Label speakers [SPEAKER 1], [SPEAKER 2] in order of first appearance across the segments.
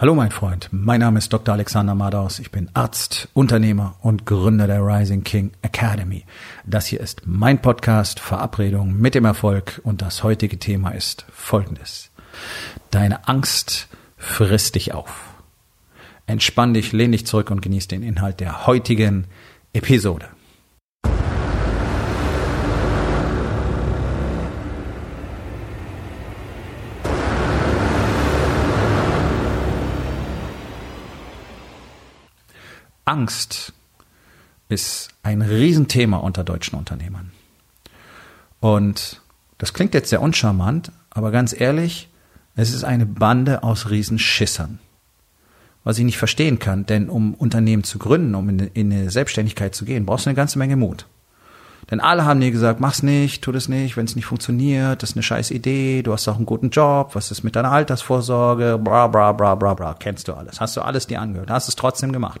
[SPEAKER 1] Hallo mein Freund, mein Name ist Dr. Alexander Madaus. Ich bin Arzt, Unternehmer und Gründer der Rising King Academy. Das hier ist mein Podcast Verabredung mit dem Erfolg und das heutige Thema ist folgendes. Deine Angst frisst dich auf. Entspann dich, lehn dich zurück und genieß den Inhalt der heutigen Episode. Angst ist ein Riesenthema unter deutschen Unternehmern. Und das klingt jetzt sehr uncharmant, aber ganz ehrlich, es ist eine Bande aus Riesenschissern. Was ich nicht verstehen kann, denn um Unternehmen zu gründen, um in, in eine Selbstständigkeit zu gehen, brauchst du eine ganze Menge Mut. Denn alle haben dir gesagt, mach's nicht, tu das nicht, wenn es nicht funktioniert, das ist eine scheiß Idee, du hast auch einen guten Job, was ist mit deiner Altersvorsorge, bra bra bra bra bra, kennst du alles, hast du alles dir angehört, hast es trotzdem gemacht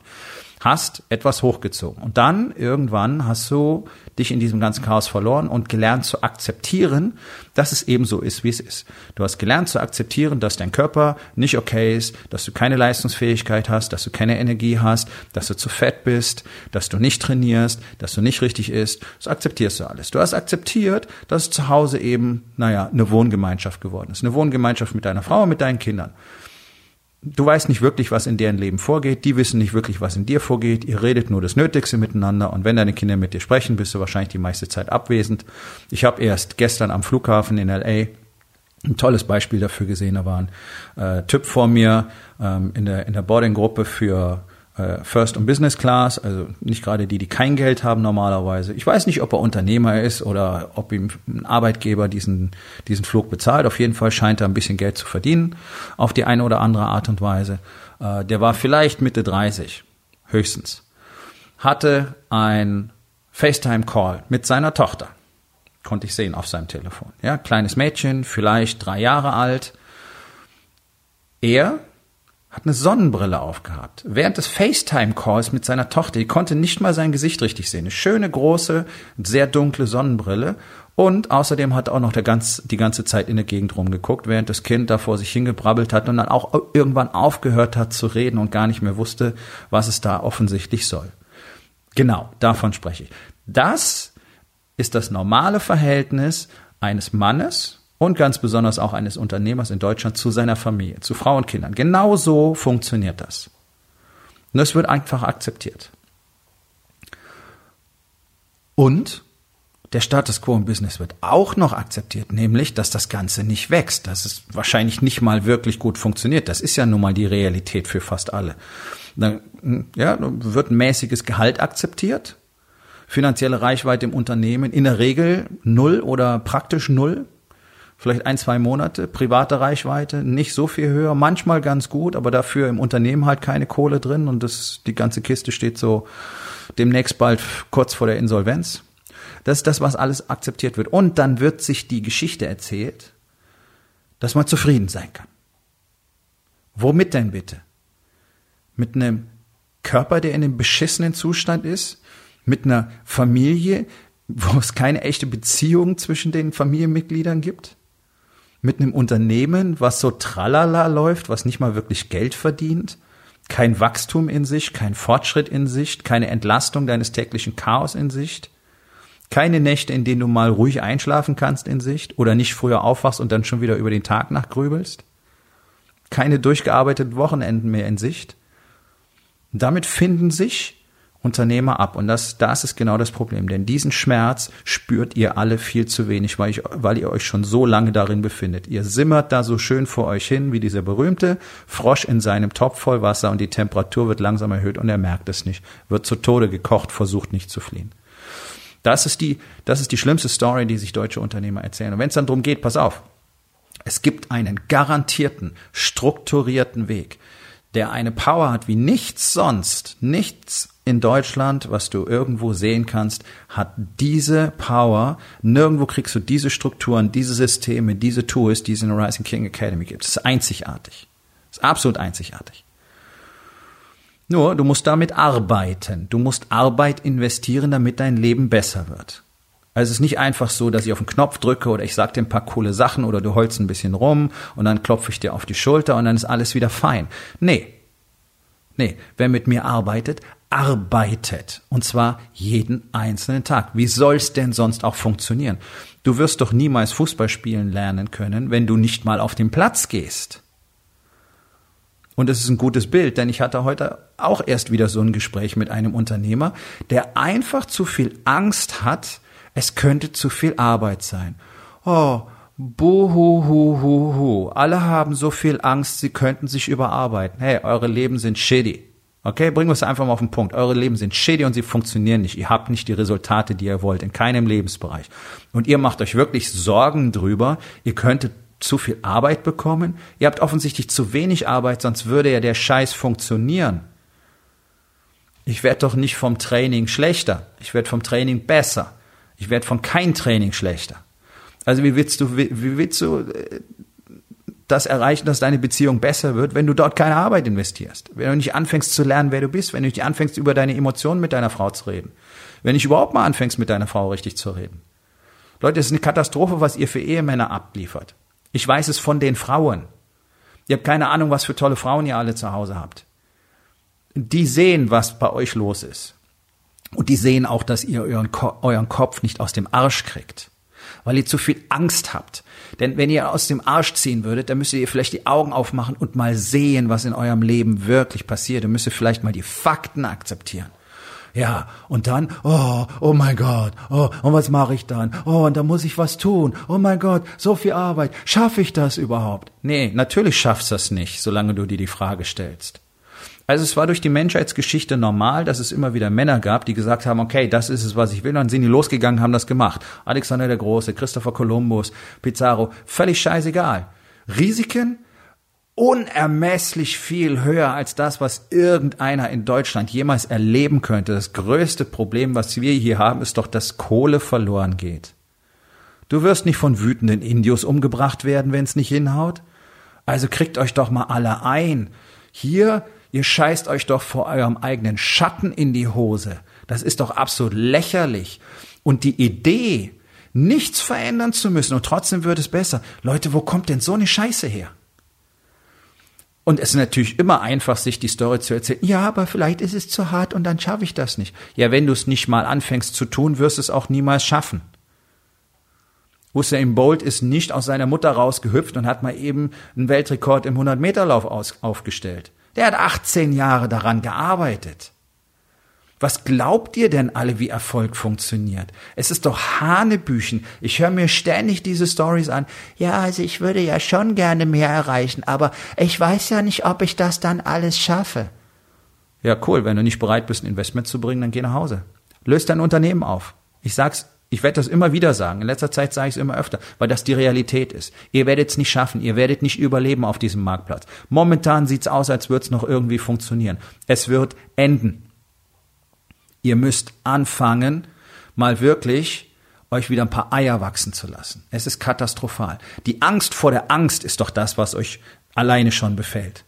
[SPEAKER 1] hast etwas hochgezogen. Und dann irgendwann hast du dich in diesem ganzen Chaos verloren und gelernt zu akzeptieren, dass es eben so ist, wie es ist. Du hast gelernt zu akzeptieren, dass dein Körper nicht okay ist, dass du keine Leistungsfähigkeit hast, dass du keine Energie hast, dass du zu fett bist, dass du nicht trainierst, dass du nicht richtig isst. Das akzeptierst du alles. Du hast akzeptiert, dass zu Hause eben, naja, eine Wohngemeinschaft geworden ist. Eine Wohngemeinschaft mit deiner Frau und mit deinen Kindern. Du weißt nicht wirklich, was in deren Leben vorgeht. Die wissen nicht wirklich, was in dir vorgeht. Ihr redet nur das Nötigste miteinander. Und wenn deine Kinder mit dir sprechen, bist du wahrscheinlich die meiste Zeit abwesend. Ich habe erst gestern am Flughafen in LA ein tolles Beispiel dafür gesehen. Da war ein äh, Typ vor mir ähm, in der, in der Boarding-Gruppe für First und Business Class, also nicht gerade die, die kein Geld haben normalerweise. Ich weiß nicht, ob er Unternehmer ist oder ob ihm ein Arbeitgeber diesen, diesen Flug bezahlt. Auf jeden Fall scheint er ein bisschen Geld zu verdienen, auf die eine oder andere Art und Weise. Äh, der war vielleicht Mitte 30, höchstens. Hatte ein FaceTime-Call mit seiner Tochter. Konnte ich sehen auf seinem Telefon. Ja, kleines Mädchen, vielleicht drei Jahre alt. Er hat eine Sonnenbrille aufgehabt. Während des FaceTime-Calls mit seiner Tochter, die konnte nicht mal sein Gesicht richtig sehen. Eine schöne, große, sehr dunkle Sonnenbrille. Und außerdem hat er auch noch der ganz, die ganze Zeit in der Gegend rumgeguckt, während das Kind da vor sich hingebrabbelt hat und dann auch irgendwann aufgehört hat zu reden und gar nicht mehr wusste, was es da offensichtlich soll. Genau, davon spreche ich. Das ist das normale Verhältnis eines Mannes und ganz besonders auch eines Unternehmers in Deutschland zu seiner Familie, zu Frau und Kindern. Genau so funktioniert das. Und das wird einfach akzeptiert. Und der Status quo im Business wird auch noch akzeptiert, nämlich, dass das Ganze nicht wächst, dass es wahrscheinlich nicht mal wirklich gut funktioniert. Das ist ja nun mal die Realität für fast alle. Dann, ja, wird ein mäßiges Gehalt akzeptiert, finanzielle Reichweite im Unternehmen in der Regel null oder praktisch null vielleicht ein, zwei Monate, private Reichweite, nicht so viel höher, manchmal ganz gut, aber dafür im Unternehmen halt keine Kohle drin und das, die ganze Kiste steht so demnächst bald kurz vor der Insolvenz. Das ist das, was alles akzeptiert wird. Und dann wird sich die Geschichte erzählt, dass man zufrieden sein kann. Womit denn bitte? Mit einem Körper, der in einem beschissenen Zustand ist? Mit einer Familie, wo es keine echte Beziehung zwischen den Familienmitgliedern gibt? Mit einem Unternehmen, was so tralala läuft, was nicht mal wirklich Geld verdient, kein Wachstum in Sicht, kein Fortschritt in Sicht, keine Entlastung deines täglichen Chaos in Sicht, keine Nächte, in denen du mal ruhig einschlafen kannst in Sicht oder nicht früher aufwachst und dann schon wieder über den Tag nachgrübelst, keine durchgearbeiteten Wochenenden mehr in Sicht. damit finden sich Unternehmer ab. Und das, das ist genau das Problem. Denn diesen Schmerz spürt ihr alle viel zu wenig, weil, ich, weil ihr euch schon so lange darin befindet. Ihr simmert da so schön vor euch hin, wie dieser berühmte Frosch in seinem Topf voll Wasser und die Temperatur wird langsam erhöht und er merkt es nicht. Wird zu Tode gekocht, versucht nicht zu fliehen. Das ist die, das ist die schlimmste Story, die sich deutsche Unternehmer erzählen. Und wenn es dann darum geht, pass auf. Es gibt einen garantierten, strukturierten Weg, der eine Power hat wie nichts sonst, nichts in Deutschland, was du irgendwo sehen kannst, hat diese Power. Nirgendwo kriegst du diese Strukturen, diese Systeme, diese Tools, die es in der Rising King Academy gibt. Das ist einzigartig. Das ist absolut einzigartig. Nur, du musst damit arbeiten. Du musst Arbeit investieren, damit dein Leben besser wird. Also es ist nicht einfach so, dass ich auf den Knopf drücke oder ich sag dir ein paar coole Sachen oder du holst ein bisschen rum und dann klopfe ich dir auf die Schulter und dann ist alles wieder fein. Nee. Nee, wer mit mir arbeitet, arbeitet. Und zwar jeden einzelnen Tag. Wie soll's denn sonst auch funktionieren? Du wirst doch niemals Fußball spielen lernen können, wenn du nicht mal auf den Platz gehst. Und es ist ein gutes Bild, denn ich hatte heute auch erst wieder so ein Gespräch mit einem Unternehmer, der einfach zu viel Angst hat, es könnte zu viel Arbeit sein. Oh, buhuhuhuhu. Alle haben so viel Angst, sie könnten sich überarbeiten. Hey, eure Leben sind shitty. Okay, bringen wir es einfach mal auf den Punkt. Eure Leben sind shitty und sie funktionieren nicht. Ihr habt nicht die Resultate, die ihr wollt, in keinem Lebensbereich. Und ihr macht euch wirklich Sorgen drüber, ihr könntet zu viel Arbeit bekommen? Ihr habt offensichtlich zu wenig Arbeit, sonst würde ja der Scheiß funktionieren. Ich werde doch nicht vom Training schlechter. Ich werde vom Training besser. Ich werde von kein Training schlechter. Also wie willst du, wie, wie willst du äh, das erreichen, dass deine Beziehung besser wird, wenn du dort keine Arbeit investierst? Wenn du nicht anfängst zu lernen, wer du bist, wenn du nicht anfängst, über deine Emotionen mit deiner Frau zu reden, wenn du überhaupt mal anfängst, mit deiner Frau richtig zu reden. Leute, es ist eine Katastrophe, was ihr für Ehemänner abliefert. Ich weiß es von den Frauen. Ihr habt keine Ahnung, was für tolle Frauen ihr alle zu Hause habt. Die sehen, was bei euch los ist. Und die sehen auch, dass ihr euren, Ko euren Kopf nicht aus dem Arsch kriegt. Weil ihr zu viel Angst habt. Denn wenn ihr aus dem Arsch ziehen würdet, dann müsstet ihr vielleicht die Augen aufmachen und mal sehen, was in eurem Leben wirklich passiert. Ihr müsstet vielleicht mal die Fakten akzeptieren. Ja, und dann, oh, oh mein Gott, oh, und was mache ich dann? Oh, und da muss ich was tun. Oh mein Gott, so viel Arbeit. Schaffe ich das überhaupt? Nee, natürlich schaffst du das nicht, solange du dir die Frage stellst. Also es war durch die Menschheitsgeschichte normal, dass es immer wieder Männer gab, die gesagt haben, okay, das ist es, was ich will. Und dann sind die losgegangen, haben das gemacht. Alexander der Große, Christopher Columbus, Pizarro, völlig scheißegal. Risiken? unermesslich viel höher als das, was irgendeiner in Deutschland jemals erleben könnte. Das größte Problem, was wir hier haben, ist doch, dass Kohle verloren geht. Du wirst nicht von wütenden Indios umgebracht werden, wenn es nicht hinhaut. Also kriegt euch doch mal alle ein. Hier, ihr scheißt euch doch vor eurem eigenen Schatten in die Hose. Das ist doch absolut lächerlich. Und die Idee, nichts verändern zu müssen und trotzdem wird es besser. Leute, wo kommt denn so eine Scheiße her? Und es ist natürlich immer einfach, sich die Story zu erzählen. Ja, aber vielleicht ist es zu hart und dann schaffe ich das nicht. Ja, wenn du es nicht mal anfängst zu tun, wirst du es auch niemals schaffen. Usain Bolt ist nicht aus seiner Mutter rausgehüpft und hat mal eben einen Weltrekord im 100-Meter-Lauf aufgestellt. Der hat 18 Jahre daran gearbeitet. Was glaubt ihr denn alle, wie Erfolg funktioniert? Es ist doch Hanebüchen. Ich höre mir ständig diese Stories an. Ja, also ich würde ja schon gerne mehr erreichen, aber ich weiß ja nicht, ob ich das dann alles schaffe. Ja, cool. Wenn du nicht bereit bist, ein Investment zu bringen, dann geh nach Hause. Löst dein Unternehmen auf. Ich sag's, ich werde das immer wieder sagen. In letzter Zeit sage ich es immer öfter, weil das die Realität ist. Ihr werdet es nicht schaffen. Ihr werdet nicht überleben auf diesem Marktplatz. Momentan sieht's aus, als würde es noch irgendwie funktionieren. Es wird enden. Ihr müsst anfangen, mal wirklich euch wieder ein paar Eier wachsen zu lassen. Es ist katastrophal. Die Angst vor der Angst ist doch das, was euch alleine schon befällt.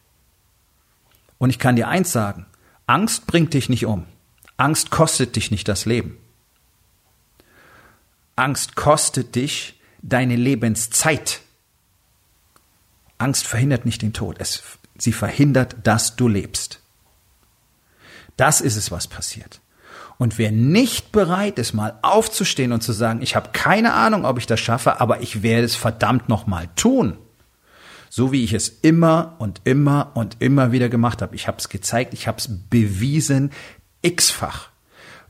[SPEAKER 1] Und ich kann dir eins sagen, Angst bringt dich nicht um. Angst kostet dich nicht das Leben. Angst kostet dich deine Lebenszeit. Angst verhindert nicht den Tod. Es, sie verhindert, dass du lebst. Das ist es, was passiert. Und wer nicht bereit ist, mal aufzustehen und zu sagen, ich habe keine Ahnung, ob ich das schaffe, aber ich werde es verdammt nochmal tun. So wie ich es immer und immer und immer wieder gemacht habe. Ich habe es gezeigt, ich habe es bewiesen, x-fach.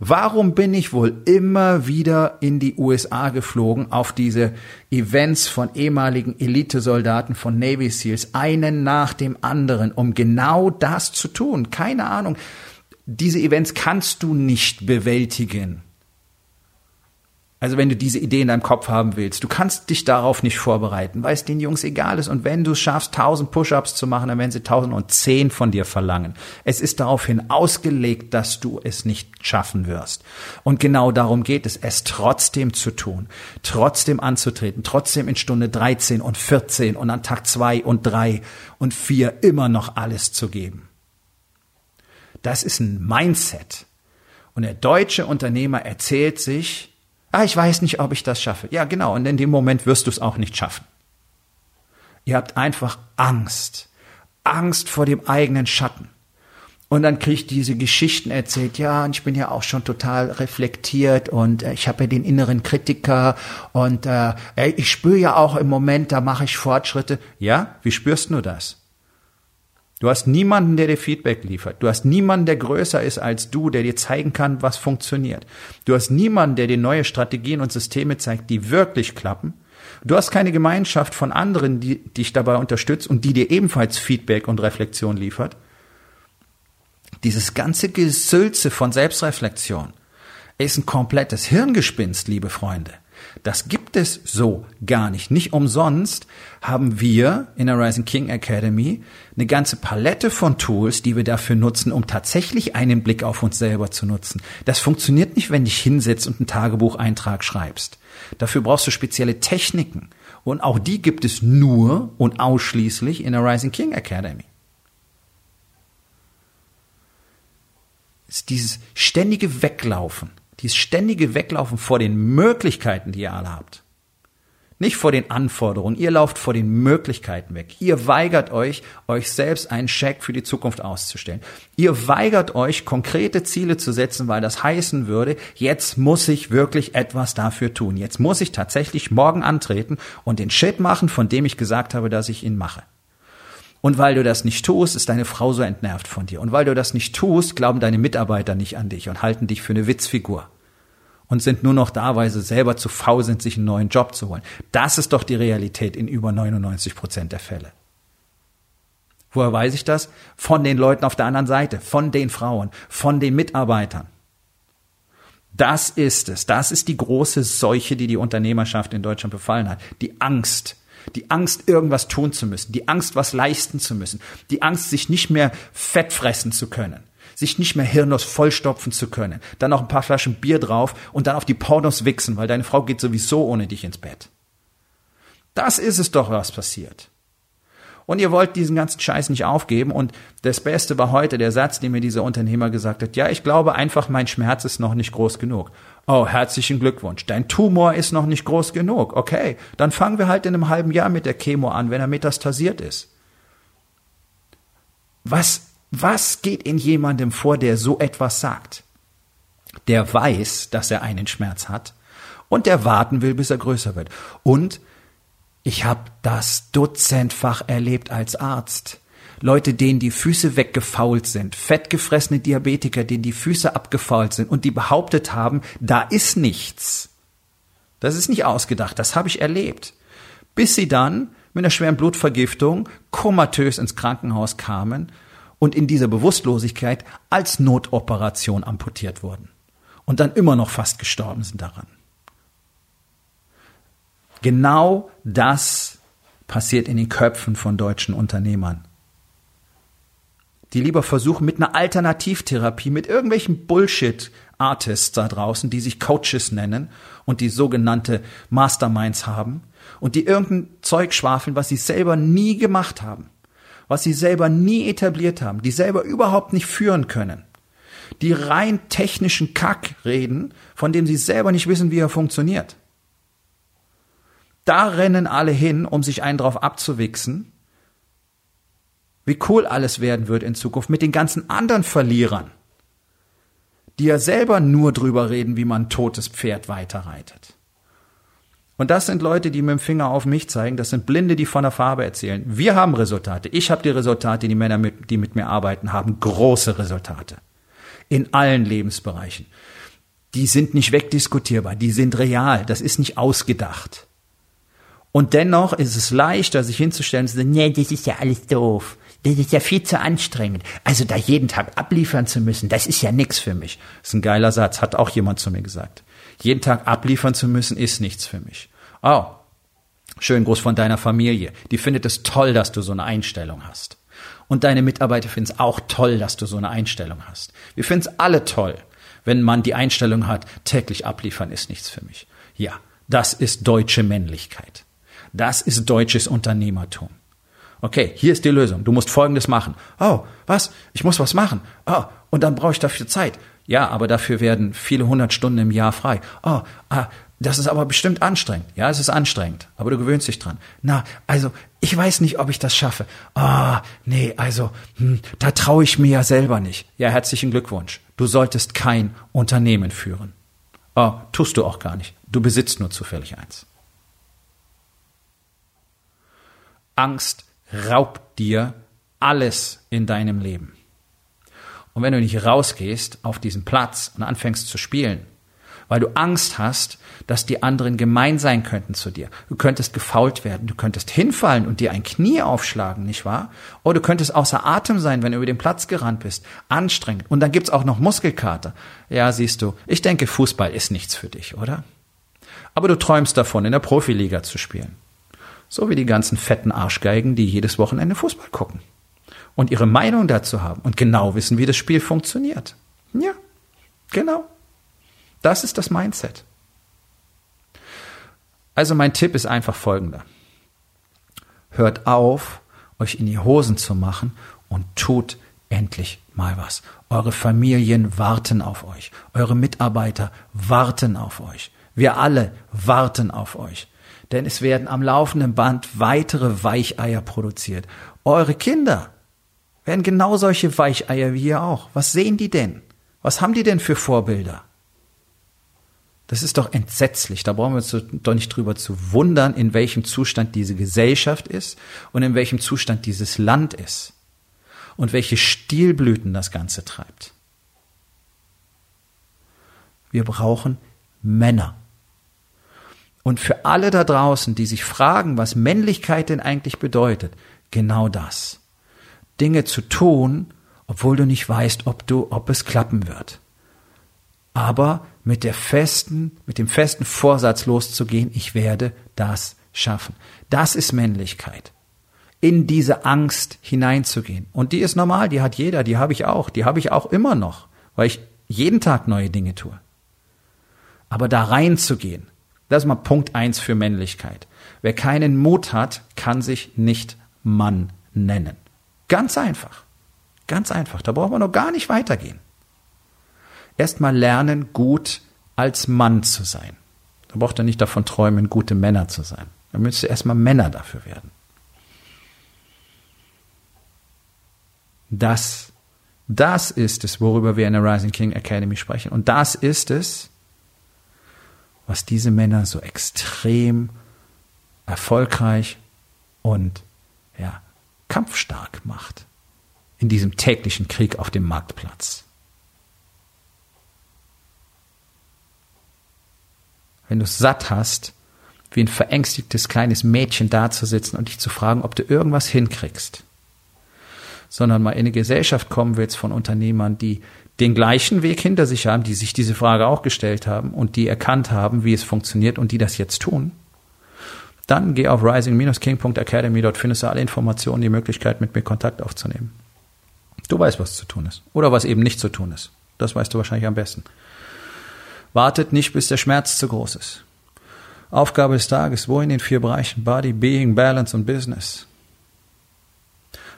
[SPEAKER 1] Warum bin ich wohl immer wieder in die USA geflogen auf diese Events von ehemaligen Elitesoldaten von Navy Seals, einen nach dem anderen, um genau das zu tun? Keine Ahnung diese Events kannst du nicht bewältigen. Also wenn du diese Idee in deinem Kopf haben willst, du kannst dich darauf nicht vorbereiten, weil es den Jungs egal ist. Und wenn du es schaffst, 1000 Push-ups zu machen, dann werden sie 1010 von dir verlangen. Es ist daraufhin ausgelegt, dass du es nicht schaffen wirst. Und genau darum geht es, es trotzdem zu tun, trotzdem anzutreten, trotzdem in Stunde 13 und 14 und an Tag 2 und 3 und 4 immer noch alles zu geben. Das ist ein Mindset. Und der deutsche Unternehmer erzählt sich, Ah, ich weiß nicht, ob ich das schaffe. Ja, genau. Und in dem Moment wirst du es auch nicht schaffen. Ihr habt einfach Angst. Angst vor dem eigenen Schatten. Und dann kriege ich diese Geschichten erzählt, ja, und ich bin ja auch schon total reflektiert und äh, ich habe ja den inneren Kritiker und äh, ich spüre ja auch im Moment, da mache ich Fortschritte. Ja, wie spürst du das? Du hast niemanden, der dir Feedback liefert. Du hast niemanden, der größer ist als du, der dir zeigen kann, was funktioniert. Du hast niemanden, der dir neue Strategien und Systeme zeigt, die wirklich klappen. Du hast keine Gemeinschaft von anderen, die dich dabei unterstützt und die dir ebenfalls Feedback und Reflexion liefert. Dieses ganze Gesülze von Selbstreflexion ist ein komplettes Hirngespinst, liebe Freunde. Das gibt es so gar nicht. Nicht umsonst haben wir in der Rising King Academy eine ganze Palette von Tools, die wir dafür nutzen, um tatsächlich einen Blick auf uns selber zu nutzen. Das funktioniert nicht, wenn du dich hinsetzt und einen Tagebucheintrag schreibst. Dafür brauchst du spezielle Techniken. Und auch die gibt es nur und ausschließlich in der Rising King Academy. ist dieses ständige Weglaufen, dieses ständige Weglaufen vor den Möglichkeiten, die ihr alle habt. Nicht vor den Anforderungen, ihr lauft vor den Möglichkeiten weg. Ihr weigert euch, euch selbst einen Scheck für die Zukunft auszustellen. Ihr weigert euch, konkrete Ziele zu setzen, weil das heißen würde, jetzt muss ich wirklich etwas dafür tun. Jetzt muss ich tatsächlich morgen antreten und den Shit machen, von dem ich gesagt habe, dass ich ihn mache. Und weil du das nicht tust, ist deine Frau so entnervt von dir. Und weil du das nicht tust, glauben deine Mitarbeiter nicht an dich und halten dich für eine Witzfigur. Und sind nur noch da, weil sie selber zu faul sind, sich einen neuen Job zu holen. Das ist doch die Realität in über 99 Prozent der Fälle. Woher weiß ich das? Von den Leuten auf der anderen Seite, von den Frauen, von den Mitarbeitern. Das ist es. Das ist die große Seuche, die die Unternehmerschaft in Deutschland befallen hat. Die Angst die Angst, irgendwas tun zu müssen, die Angst, was leisten zu müssen, die Angst, sich nicht mehr fett fressen zu können, sich nicht mehr Hirnos vollstopfen zu können, dann noch ein paar Flaschen Bier drauf und dann auf die Pornos wichsen, weil deine Frau geht sowieso ohne dich ins Bett. Das ist es doch, was passiert. Und ihr wollt diesen ganzen Scheiß nicht aufgeben. Und das Beste war heute der Satz, den mir dieser Unternehmer gesagt hat. Ja, ich glaube einfach, mein Schmerz ist noch nicht groß genug. Oh, herzlichen Glückwunsch. Dein Tumor ist noch nicht groß genug. Okay, dann fangen wir halt in einem halben Jahr mit der Chemo an, wenn er metastasiert ist. Was, was geht in jemandem vor, der so etwas sagt? Der weiß, dass er einen Schmerz hat und der warten will, bis er größer wird. Und ich habe das dutzendfach erlebt als Arzt. Leute, denen die Füße weggefault sind, fettgefressene Diabetiker, denen die Füße abgefault sind und die behauptet haben, da ist nichts. Das ist nicht ausgedacht, das habe ich erlebt. Bis sie dann mit einer schweren Blutvergiftung komatös ins Krankenhaus kamen und in dieser Bewusstlosigkeit als Notoperation amputiert wurden und dann immer noch fast gestorben sind daran. Genau das passiert in den Köpfen von deutschen Unternehmern. Die lieber versuchen mit einer Alternativtherapie, mit irgendwelchen Bullshit-Artists da draußen, die sich Coaches nennen und die sogenannte Masterminds haben und die irgendein Zeug schwafeln, was sie selber nie gemacht haben, was sie selber nie etabliert haben, die selber überhaupt nicht führen können, die rein technischen Kack reden, von dem sie selber nicht wissen, wie er funktioniert. Da rennen alle hin, um sich einen drauf abzuwichsen, wie cool alles werden wird in Zukunft mit den ganzen anderen Verlierern, die ja selber nur drüber reden, wie man totes Pferd weiterreitet. Und das sind Leute, die mit dem Finger auf mich zeigen. Das sind Blinde, die von der Farbe erzählen. Wir haben Resultate. Ich habe die Resultate. Die Männer, die mit mir arbeiten, haben große Resultate. In allen Lebensbereichen. Die sind nicht wegdiskutierbar. Die sind real. Das ist nicht ausgedacht. Und dennoch ist es leichter, sich hinzustellen und zu sagen, nee, das ist ja alles doof. Das ist ja viel zu anstrengend. Also da jeden Tag abliefern zu müssen, das ist ja nix für mich. Das ist ein geiler Satz, hat auch jemand zu mir gesagt. Jeden Tag abliefern zu müssen, ist nichts für mich. Oh, schön groß von deiner Familie. Die findet es toll, dass du so eine Einstellung hast. Und deine Mitarbeiter finden es auch toll, dass du so eine Einstellung hast. Wir finden es alle toll, wenn man die Einstellung hat, täglich abliefern ist nichts für mich. Ja, das ist deutsche Männlichkeit. Das ist deutsches Unternehmertum. Okay, hier ist die Lösung. Du musst Folgendes machen. Oh, was? Ich muss was machen. Oh, und dann brauche ich dafür Zeit. Ja, aber dafür werden viele hundert Stunden im Jahr frei. Oh, ah, das ist aber bestimmt anstrengend. Ja, es ist anstrengend, aber du gewöhnst dich dran. Na, also, ich weiß nicht, ob ich das schaffe. Ah, nee, also, hm, da traue ich mir ja selber nicht. Ja, herzlichen Glückwunsch. Du solltest kein Unternehmen führen. Oh, tust du auch gar nicht. Du besitzt nur zufällig eins. Angst raubt dir alles in deinem Leben. Und wenn du nicht rausgehst auf diesen Platz und anfängst zu spielen, weil du Angst hast, dass die anderen gemein sein könnten zu dir. Du könntest gefault werden, du könntest hinfallen und dir ein Knie aufschlagen, nicht wahr? Oder du könntest außer Atem sein, wenn du über den Platz gerannt bist. Anstrengend. Und dann gibt's auch noch Muskelkater. Ja, siehst du, ich denke, Fußball ist nichts für dich, oder? Aber du träumst davon, in der Profiliga zu spielen. So wie die ganzen fetten Arschgeigen, die jedes Wochenende Fußball gucken. Und ihre Meinung dazu haben und genau wissen, wie das Spiel funktioniert. Ja, genau. Das ist das Mindset. Also mein Tipp ist einfach folgender. Hört auf, euch in die Hosen zu machen und tut endlich mal was. Eure Familien warten auf euch. Eure Mitarbeiter warten auf euch. Wir alle warten auf euch. Denn es werden am laufenden Band weitere Weicheier produziert. Eure Kinder werden genau solche Weicheier wie ihr auch. Was sehen die denn? Was haben die denn für Vorbilder? Das ist doch entsetzlich. Da brauchen wir uns doch nicht drüber zu wundern, in welchem Zustand diese Gesellschaft ist und in welchem Zustand dieses Land ist. Und welche Stilblüten das Ganze treibt. Wir brauchen Männer. Und für alle da draußen, die sich fragen, was Männlichkeit denn eigentlich bedeutet, genau das. Dinge zu tun, obwohl du nicht weißt, ob du, ob es klappen wird. Aber mit der festen, mit dem festen Vorsatz loszugehen, ich werde das schaffen. Das ist Männlichkeit. In diese Angst hineinzugehen. Und die ist normal, die hat jeder, die habe ich auch, die habe ich auch immer noch, weil ich jeden Tag neue Dinge tue. Aber da reinzugehen, das ist mal Punkt eins für Männlichkeit. Wer keinen Mut hat, kann sich nicht Mann nennen. Ganz einfach. Ganz einfach. Da braucht man noch gar nicht weitergehen erstmal lernen, gut als Mann zu sein. Da braucht er nicht davon träumen, gute Männer zu sein. Da müsste erstmal Männer dafür werden. Das, das ist es, worüber wir in der Rising King Academy sprechen. Und das ist es, was diese Männer so extrem erfolgreich und ja, kampfstark macht in diesem täglichen Krieg auf dem Marktplatz. wenn du es satt hast, wie ein verängstigtes kleines Mädchen dazusitzen und dich zu fragen, ob du irgendwas hinkriegst, sondern mal in eine Gesellschaft kommen willst von Unternehmern, die den gleichen Weg hinter sich haben, die sich diese Frage auch gestellt haben und die erkannt haben, wie es funktioniert und die das jetzt tun, dann geh auf rising-king.academy, dort findest du alle Informationen, die Möglichkeit, mit mir Kontakt aufzunehmen. Du weißt, was zu tun ist. Oder was eben nicht zu tun ist. Das weißt du wahrscheinlich am besten. Wartet nicht, bis der Schmerz zu groß ist. Aufgabe des Tages, wo in den vier Bereichen Body, Being, Balance und Business